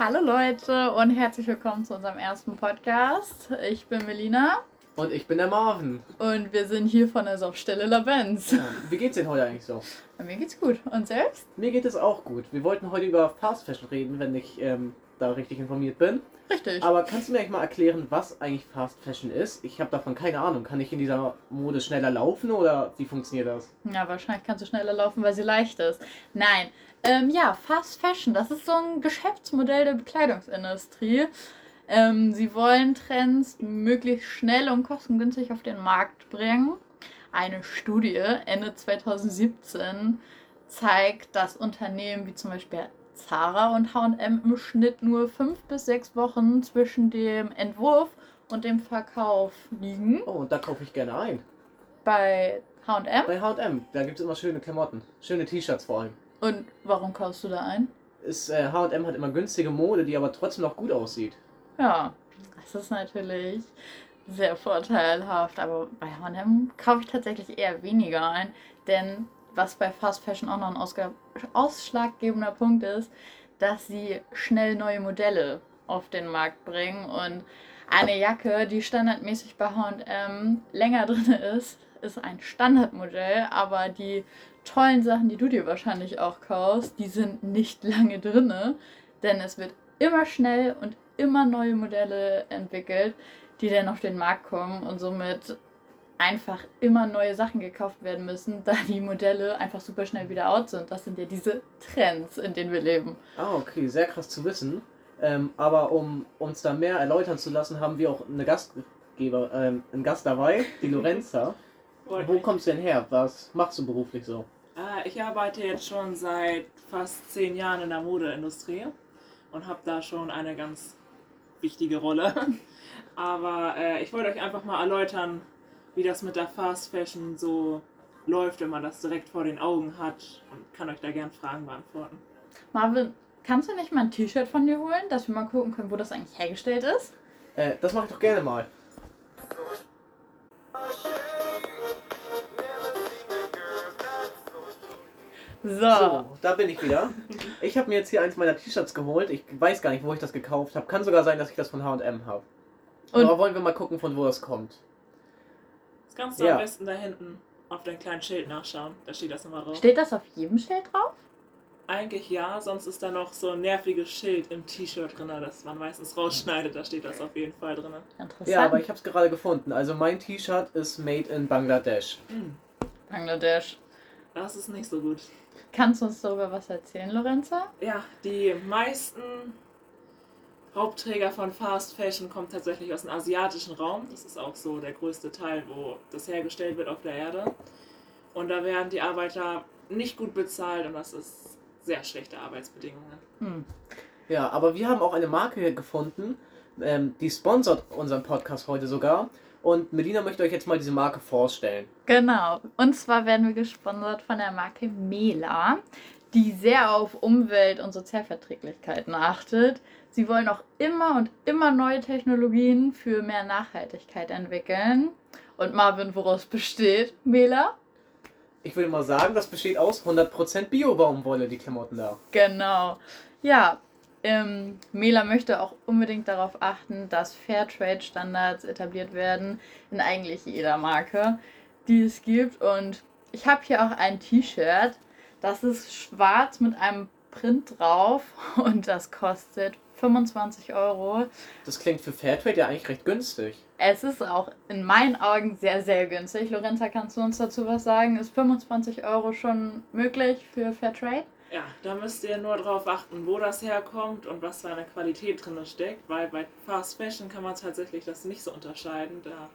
Hallo Leute und herzlich willkommen zu unserem ersten Podcast. Ich bin Melina. Und ich bin der Marvin. Und wir sind hier von der Saufstelle Labenz. Ja, wie geht's denn heute eigentlich so? Bei mir geht's gut. Und selbst? Mir geht es auch gut. Wir wollten heute über Fast Fashion reden, wenn ich ähm, da richtig informiert bin. Richtig. Aber kannst du mir eigentlich mal erklären, was eigentlich Fast Fashion ist? Ich habe davon keine Ahnung. Kann ich in dieser Mode schneller laufen oder wie funktioniert das? Ja, wahrscheinlich kannst du schneller laufen, weil sie leicht ist. Nein. Ähm, ja, Fast Fashion, das ist so ein Geschäftsmodell der Bekleidungsindustrie. Ähm, sie wollen Trends möglichst schnell und kostengünstig auf den Markt bringen. Eine Studie Ende 2017 zeigt, dass Unternehmen wie zum Beispiel Zara und HM im Schnitt nur fünf bis sechs Wochen zwischen dem Entwurf und dem Verkauf liegen. Oh, und da kaufe ich gerne ein. Bei HM? Bei HM, da gibt es immer schöne Klamotten. Schöne T-Shirts vor allem. Und warum kaufst du da ein? Äh, HM hat immer günstige Mode, die aber trotzdem noch gut aussieht. Ja, das ist natürlich sehr vorteilhaft. Aber bei HM kaufe ich tatsächlich eher weniger ein. Denn was bei Fast Fashion auch noch ein ausga- ausschlaggebender Punkt ist, dass sie schnell neue Modelle auf den Markt bringen. Und eine Jacke, die standardmäßig bei HM länger drin ist, ist ein Standardmodell. Aber die tollen Sachen, die du dir wahrscheinlich auch kaufst, die sind nicht lange drinne. Denn es wird immer schnell und immer neue Modelle entwickelt, die dann auf den Markt kommen und somit einfach immer neue Sachen gekauft werden müssen, da die Modelle einfach super schnell wieder out sind. Das sind ja diese Trends, in denen wir leben. Ah, okay, sehr krass zu wissen. Ähm, aber um uns da mehr erläutern zu lassen, haben wir auch eine Gastgeber, ähm, einen Gast dabei, die Lorenza. Wo kommst du denn her? Was machst du beruflich so? Ah, ich arbeite jetzt schon seit fast zehn Jahren in der Modeindustrie und habe da schon eine ganz wichtige Rolle. Aber äh, ich wollte euch einfach mal erläutern, wie das mit der Fast Fashion so läuft, wenn man das direkt vor den Augen hat und kann euch da gern Fragen beantworten. Marvin, kannst du nicht mal ein T-Shirt von dir holen, dass wir mal gucken können, wo das eigentlich hergestellt ist? Äh, das mache ich doch gerne mal. So. So, da bin ich wieder. Ich habe mir jetzt hier eins meiner T-Shirts geholt. Ich weiß gar nicht, wo ich das gekauft habe. Kann sogar sein, dass ich das von H&M habe. Und- Aber wollen wir mal gucken, von wo das kommt. Kannst du Ja. am besten da hinten auf dein kleinen Schild nachschauen. Da steht das immer drauf. Steht das auf jedem Schild drauf? Eigentlich ja, sonst ist da noch so ein nerviges Schild im T-Shirt drin, das man meistens rausschneidet. Da steht das auf jeden Fall drin. Interessant. Ja, aber ich habe es gerade gefunden. Also mein T-Shirt ist made in Bangladesch. Hm, Bangladesch. das ist nicht so gut. Kannst du uns darüber was erzählen, Lorenza? Ja, die meisten Hauptträger von Fast Fashion kommen tatsächlich aus dem asiatischen Raum. Das ist auch so der größte Teil, wo das hergestellt wird auf der Erde. Und da werden die Arbeiter nicht gut bezahlt und das ist sehr schlechte Arbeitsbedingungen. Hm. Ja, aber wir haben auch eine Marke gefunden, ähm, die sponsert unseren Podcast heute sogar. Und Melina möchte euch jetzt mal diese Marke vorstellen. Genau. Und zwar werden wir gesponsert von der Marke Mela, die sehr auf Umwelt- und Sozialverträglichkeiten achtet. Sie wollen auch immer und immer neue Technologien für mehr Nachhaltigkeit entwickeln. Und Marvin, woraus besteht Mela? Ich würde mal sagen, das besteht aus 100% Bio-Baumwolle, die Klamotten da. Genau. Ja, ähm, Mela möchte auch unbedingt darauf achten, dass Fairtrade-Standards etabliert werden in eigentlich jeder Marke, die es gibt. Und ich habe hier auch ein T-Shirt, das ist schwarz mit einem Print drauf und das kostet 25 Euro. Das klingt für Fairtrade ja eigentlich recht günstig. Es ist auch in meinen Augen sehr, sehr günstig. Lorenza, kannst du uns dazu was sagen? Ist 25 Euro schon möglich für Fairtrade? Ja, da müsst ihr nur drauf achten, wo das herkommt und was für eine Qualität drin steckt, weil bei Fast Fashion kann man tatsächlich das nicht so unterscheiden. Da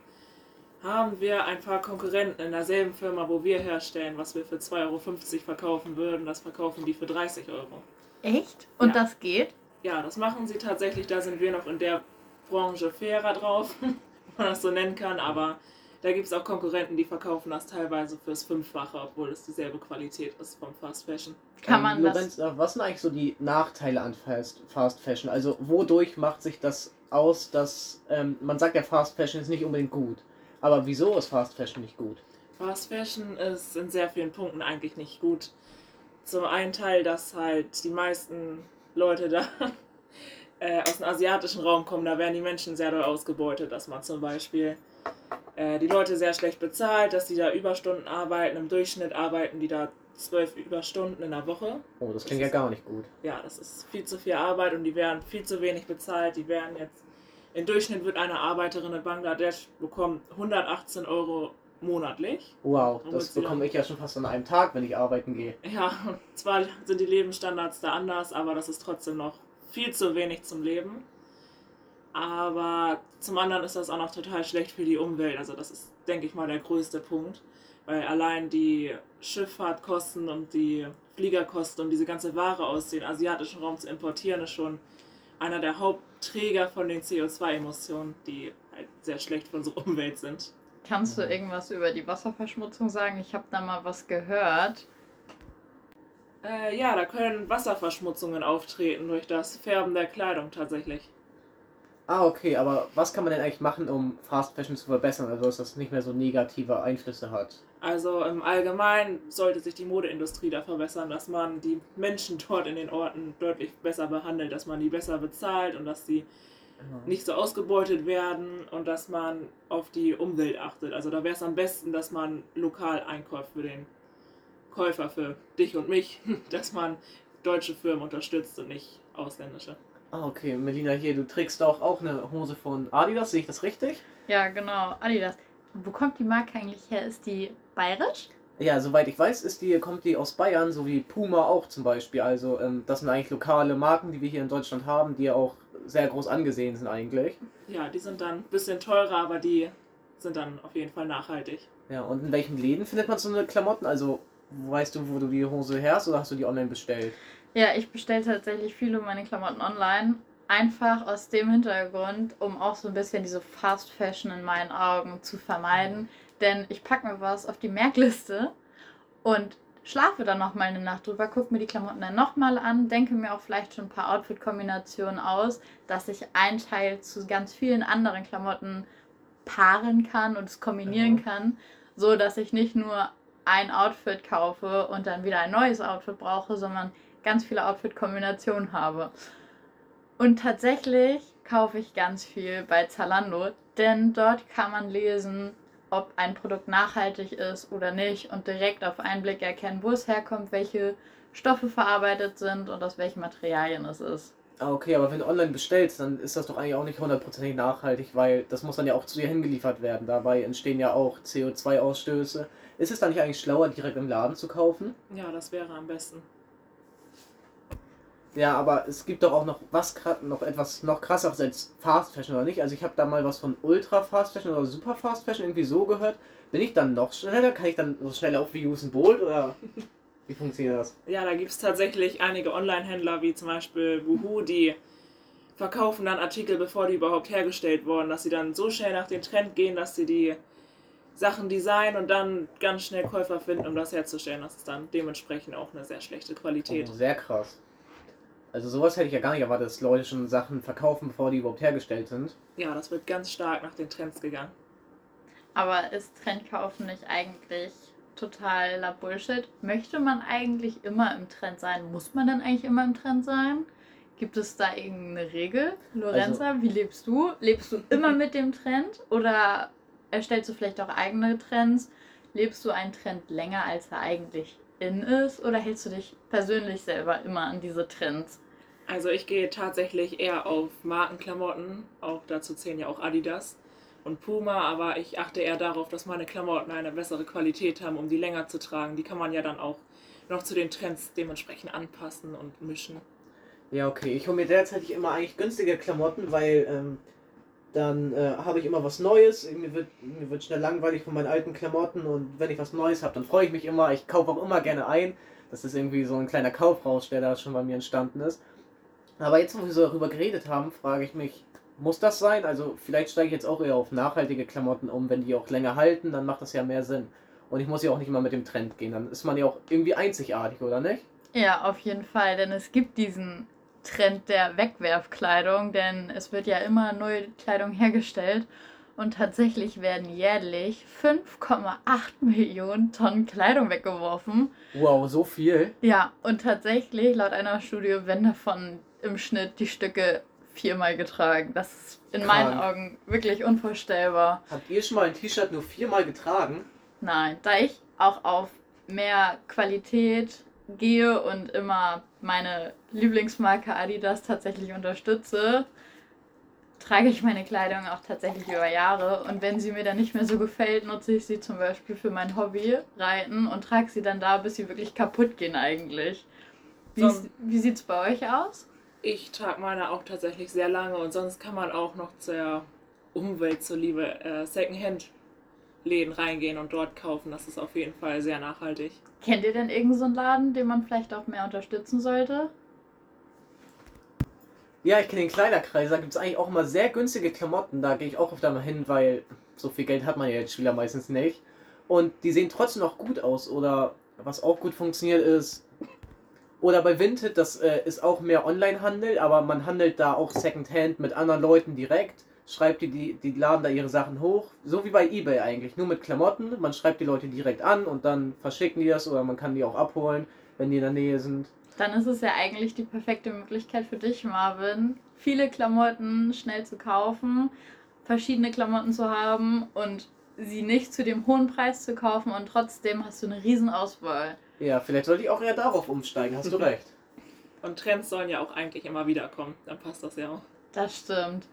haben wir ein paar Konkurrenten in derselben Firma, wo wir herstellen, was wir für 2,50 Euro verkaufen würden, das verkaufen die für 30 Euro. Echt? Und Ja. das geht? Ja, das machen sie tatsächlich, da sind wir noch in der Branche fairer drauf, wenn man das so nennen kann, aber da gibt es auch Konkurrenten, die verkaufen das teilweise fürs Fünffache, obwohl es dieselbe Qualität ist vom Fast Fashion. Kann Ähm, man das Lorenz, was sind eigentlich so die Nachteile an Fast, Fast Fashion? Also wodurch macht sich das aus, dass ähm, man sagt ja Fast Fashion ist nicht unbedingt gut. Aber wieso ist Fast Fashion nicht gut? Fast Fashion ist in sehr vielen Punkten eigentlich nicht gut. Zum einen Teil, dass halt die meisten Leute da äh, aus dem asiatischen Raum kommen, da werden die Menschen sehr doll ausgebeutet, dass man zum Beispiel äh, die Leute sehr schlecht bezahlt, dass sie da Überstunden arbeiten. Im Durchschnitt arbeiten die da zwölf Überstunden in der Woche. Oh, das klingt ja gar nicht gut. Ja, das ist viel zu viel Arbeit und die werden viel zu wenig bezahlt. Die werden jetzt, im Durchschnitt wird eine Arbeiterin in Bangladesch bekommen 118 Euro monatlich. Wow, das bekomme ich ja schon fast an einem Tag, wenn ich arbeiten gehe. Ja, und zwar sind die Lebensstandards da anders, aber das ist trotzdem noch viel zu wenig zum Leben. Aber zum anderen ist das auch noch total schlecht für die Umwelt. Also das ist, denke ich mal, der größte Punkt. Weil allein die Schifffahrtkosten und die Fliegerkosten, um diese ganze Ware aus dem asiatischen Raum zu importieren, ist schon einer der Hauptträger von den CO2-Emissionen, die halt sehr schlecht für unsere Umwelt sind. Kannst du irgendwas über die Wasserverschmutzung sagen? Ich habe da mal was gehört. Äh, ja, da können Wasserverschmutzungen auftreten durch das Färben der Kleidung tatsächlich. Ah, okay, aber was kann man denn eigentlich machen, um Fast Fashion zu verbessern, also dass das nicht mehr so negative Einflüsse hat? Also im Allgemeinen sollte sich die Modeindustrie da verbessern, dass man die Menschen dort in den Orten deutlich besser behandelt, dass man die besser bezahlt und dass sie nicht so ausgebeutet werden und dass man auf die Umwelt achtet. Also da wäre es am besten, dass man lokal einkauft für den Käufer, für dich und mich, dass man deutsche Firmen unterstützt und nicht ausländische. Ah, okay, Melina, hier, du trägst doch auch eine Hose von Adidas, sehe ich das richtig? Ja, genau. Adidas. Wo kommt die Marke eigentlich her? Ist die bayerisch? Ja, soweit ich weiß, ist die, kommt die aus Bayern, so wie Puma auch zum Beispiel. Also, ähm, das sind eigentlich lokale Marken, die wir hier in Deutschland haben, die ja auch sehr groß angesehen sind eigentlich. Ja, die sind dann ein bisschen teurer, aber die sind dann auf jeden Fall nachhaltig. Ja, und in welchen Läden findet man so eine Klamotten? Also, weißt du, wo du die Hose herst oder hast du die online bestellt? Ja, ich bestelle tatsächlich viele meine Klamotten online. Einfach aus dem Hintergrund, um auch so ein bisschen diese Fast Fashion in meinen Augen zu vermeiden. Denn ich packe mir was auf die Merkliste und schlafe dann noch mal eine Nacht drüber, gucke mir die Klamotten dann nochmal an, denke mir auch vielleicht schon ein paar Outfit-Kombinationen aus, dass ich ein Teil zu ganz vielen anderen Klamotten paaren kann und es kombinieren Mhm. kann, so dass ich nicht nur ein Outfit kaufe und dann wieder ein neues Outfit brauche, sondern ganz viele Outfit-Kombinationen habe. Und tatsächlich kaufe ich ganz viel bei Zalando, denn dort kann man lesen, ob ein Produkt nachhaltig ist oder nicht und direkt auf einen Blick erkennen, wo es herkommt, welche Stoffe verarbeitet sind und aus welchen Materialien es ist. Ah, okay, aber wenn du online bestellst, dann ist das doch eigentlich auch nicht hundertprozentig nachhaltig, weil das muss dann ja auch zu dir hingeliefert werden. Dabei entstehen ja auch CO2-Ausstöße. Ist es dann nicht eigentlich schlauer, direkt im Laden zu kaufen? Ja, das wäre am besten. Ja, aber es gibt doch auch noch was noch etwas noch krasseres als Fast Fashion oder nicht? Also ich habe da mal was von Ultra Fast Fashion oder Super Fast Fashion irgendwie so gehört. Bin ich dann noch schneller? Kann ich dann so schnell auf wie Usain Bolt oder wie funktioniert das? Ja, da gibt es tatsächlich einige Online-Händler, wie zum Beispiel Woohoo, die verkaufen dann Artikel, bevor die überhaupt hergestellt wurden, dass sie dann so schnell nach dem Trend gehen, dass sie die Sachen designen und dann ganz schnell Käufer finden, um das herzustellen. Das ist dann dementsprechend auch eine sehr schlechte Qualität. Oh, sehr krass. Also sowas hätte ich ja gar nicht erwartet, dass Leute schon Sachen verkaufen, bevor die überhaupt hergestellt sind. Ja, das wird ganz stark nach den Trends gegangen. Aber ist Trendkaufen nicht eigentlich totaler Bullshit? Möchte man eigentlich immer im Trend sein? Muss man dann eigentlich immer im Trend sein? Gibt es da irgendeine Regel? Lorenza, wie lebst du? Lebst du immer mit dem Trend oder erstellst du vielleicht auch eigene Trends? Lebst du einen Trend länger, als er eigentlich in ist? Oder hältst du dich persönlich selber immer an diese Trends? Also ich gehe tatsächlich eher auf Markenklamotten, auch dazu zählen ja auch Adidas und Puma, aber ich achte eher darauf, dass meine Klamotten eine bessere Qualität haben, um die länger zu tragen. Die kann man ja dann auch noch zu den Trends dementsprechend anpassen und mischen. Ja, okay. Ich hole mir derzeit immer eigentlich günstige Klamotten, weil ähm, dann äh, habe ich immer was Neues. Mir wird, mir wird schnell langweilig von meinen alten Klamotten und wenn ich was Neues habe, dann freue ich mich immer. Ich kaufe auch immer gerne ein. Das ist irgendwie so ein kleiner Kaufrausch, der da schon bei mir entstanden ist. Aber jetzt, wo wir so darüber geredet haben, frage ich mich, muss das sein? Also vielleicht steige ich jetzt auch eher auf nachhaltige Klamotten um. Wenn die auch länger halten, dann macht das ja mehr Sinn. Und ich muss ja auch nicht immer mit dem Trend gehen. Dann ist man ja auch irgendwie einzigartig, oder nicht? Ja, auf jeden Fall, denn es gibt diesen Trend der Wegwerfkleidung, denn es wird ja immer neue Kleidung hergestellt und tatsächlich werden jährlich 5,8 Millionen Tonnen Kleidung weggeworfen. Wow, so viel. Ja, und tatsächlich laut einer Studie werden davon im Schnitt die Stücke viermal getragen. Das ist in meinen Krank. Augen wirklich unvorstellbar. Habt ihr schon mal ein T-Shirt nur viermal getragen? Nein, da ich auch auf mehr Qualität gehe und immer meine Lieblingsmarke Adidas tatsächlich unterstütze, trage ich meine Kleidung auch tatsächlich über Jahre. Und wenn sie mir dann nicht mehr so gefällt, nutze ich sie zum Beispiel für mein Hobby, Reiten, und trage sie dann da, bis sie wirklich kaputt gehen eigentlich. Wie, So. wie sieht es bei euch aus? Ich trage meine auch tatsächlich sehr lange und sonst kann man auch noch zur Umwelt zuliebe äh, Secondhand-Läden reingehen und dort kaufen. Das ist auf jeden Fall sehr nachhaltig. Kennt ihr denn irgendeinen so einen Laden, den man vielleicht auch mehr unterstützen sollte? Ja, ich kenne den Kleiderkreis. Da gibt es eigentlich auch immer sehr günstige Klamotten. Da gehe ich auch öfter mal hin, weil so viel Geld hat man ja als Spieler meistens nicht. Und die sehen trotzdem noch gut aus. Oder was auch gut funktioniert ist. Oder bei Vinted, das äh, ist auch mehr Online-Handel, aber man handelt da auch Secondhand mit anderen Leuten direkt. Schreibt die, die, die laden da ihre Sachen hoch. So wie bei Ebay eigentlich. Nur mit Klamotten. Man schreibt die Leute direkt an und dann verschicken die das oder man kann die auch abholen, wenn die in der Nähe sind. Dann ist es ja eigentlich die perfekte Möglichkeit für dich, Marvin, viele Klamotten schnell zu kaufen, verschiedene Klamotten zu haben und sie nicht zu dem hohen Preis zu kaufen und trotzdem hast du eine riesen Auswahl. Ja, vielleicht sollte ich auch eher darauf umsteigen, hast du recht. Und Trends sollen ja auch eigentlich immer wieder kommen. Dann passt das ja auch. Das stimmt.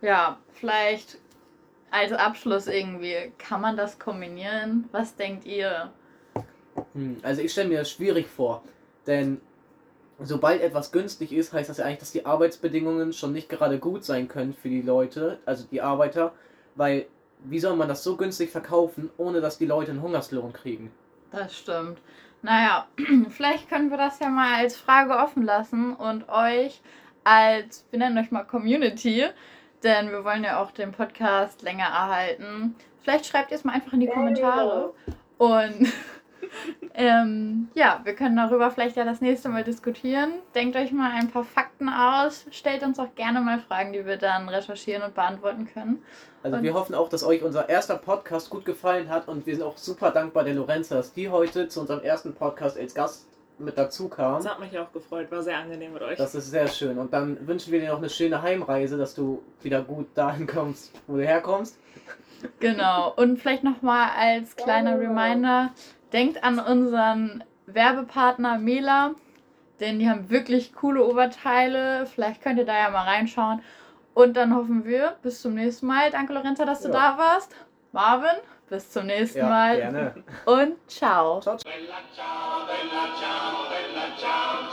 Ja, vielleicht als Abschluss irgendwie, kann man das kombinieren? Was denkt ihr? Hm, also ich stelle mir das schwierig vor, denn sobald etwas günstig ist, heißt das ja eigentlich, dass die Arbeitsbedingungen schon nicht gerade gut sein können für die Leute, also die Arbeiter, weil wie soll man das so günstig verkaufen, ohne dass die Leute einen Hungerslohn kriegen? Das stimmt. Naja, vielleicht können wir das ja mal als Frage offen lassen und euch als, wir nennen euch mal Community, denn wir wollen ja auch den Podcast länger erhalten. Vielleicht schreibt ihr es mal einfach in die Kommentare. Und ähm, ja, wir können darüber vielleicht ja das nächste Mal diskutieren. Denkt euch mal ein paar Fakten aus. Stellt uns auch gerne mal Fragen, die wir dann recherchieren und beantworten können. Also Und- wir hoffen auch, dass euch unser erster Podcast gut gefallen hat und wir sind auch super dankbar der Lorenza, dass die heute zu unserem ersten Podcast als Gast mit dazu kam. Das hat mich auch gefreut. War sehr angenehm mit euch. Das ist sehr schön. Und dann wünschen wir dir noch eine schöne Heimreise, dass du wieder gut dahin kommst, wo du herkommst. Genau. Und vielleicht nochmal als kleiner Reminder, denkt an unseren Werbepartner Mela, denn die haben wirklich coole Oberteile. Vielleicht könnt ihr da ja mal reinschauen. Und dann hoffen wir, bis zum nächsten Mal. Danke, Lorenza, dass du Ja. da warst. Marvin, bis zum nächsten Ja, Mal. gerne. Und ciao. Ciao, ciao. Bella ciao, bella ciao,